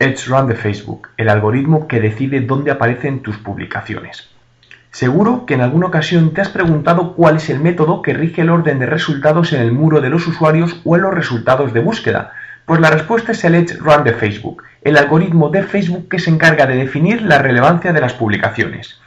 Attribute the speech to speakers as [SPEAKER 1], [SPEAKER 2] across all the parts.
[SPEAKER 1] Edge Run de Facebook, el algoritmo que decide dónde aparecen tus publicaciones. Seguro que en alguna ocasión te has preguntado cuál es el método que rige el orden de resultados en el muro de los usuarios o en los resultados de búsqueda. Pues la respuesta es el Edge Run de Facebook, el algoritmo de Facebook que se encarga de definir la relevancia de las publicaciones.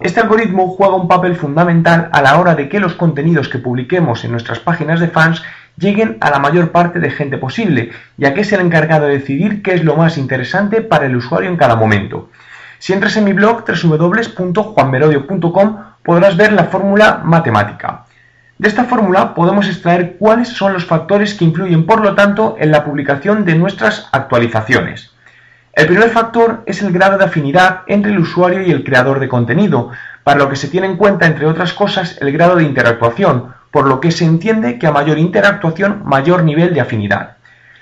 [SPEAKER 1] Este algoritmo juega un papel fundamental a la hora de que los contenidos que publiquemos en nuestras páginas de fans lleguen a la mayor parte de gente posible, ya que es el encargado de decidir qué es lo más interesante para el usuario en cada momento. Si entras en mi blog www.juanmerodio.com podrás ver la fórmula matemática. De esta fórmula podemos extraer cuáles son los factores que influyen, por lo tanto, en la publicación de nuestras actualizaciones. El primer factor es el grado de afinidad entre el usuario y el creador de contenido, para lo que se tiene en cuenta, entre otras cosas, el grado de interactuación, por lo que se entiende que a mayor interactuación, mayor nivel de afinidad.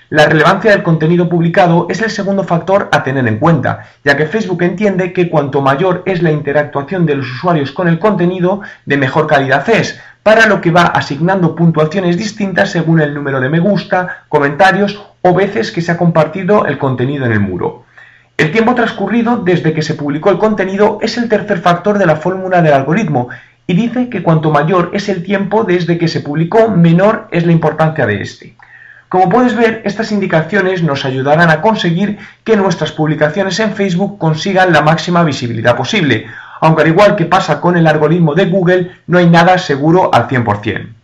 [SPEAKER 1] La relevancia del contenido publicado es el segundo factor a tener en cuenta, ya que Facebook entiende que cuanto mayor es la interactuación de los usuarios con el contenido, de mejor calidad es, para lo que va asignando puntuaciones distintas según el número de me gusta, comentarios o veces que se ha compartido el contenido en el muro. El tiempo transcurrido desde que se publicó el contenido es el tercer factor de la fórmula del algoritmo y dice que cuanto mayor es el tiempo desde que se publicó, menor es la importancia de este. Como puedes ver, estas indicaciones nos ayudarán a conseguir que nuestras publicaciones en Facebook consigan la máxima visibilidad posible, aunque al igual que pasa con el algoritmo de Google, no hay nada seguro al 100%.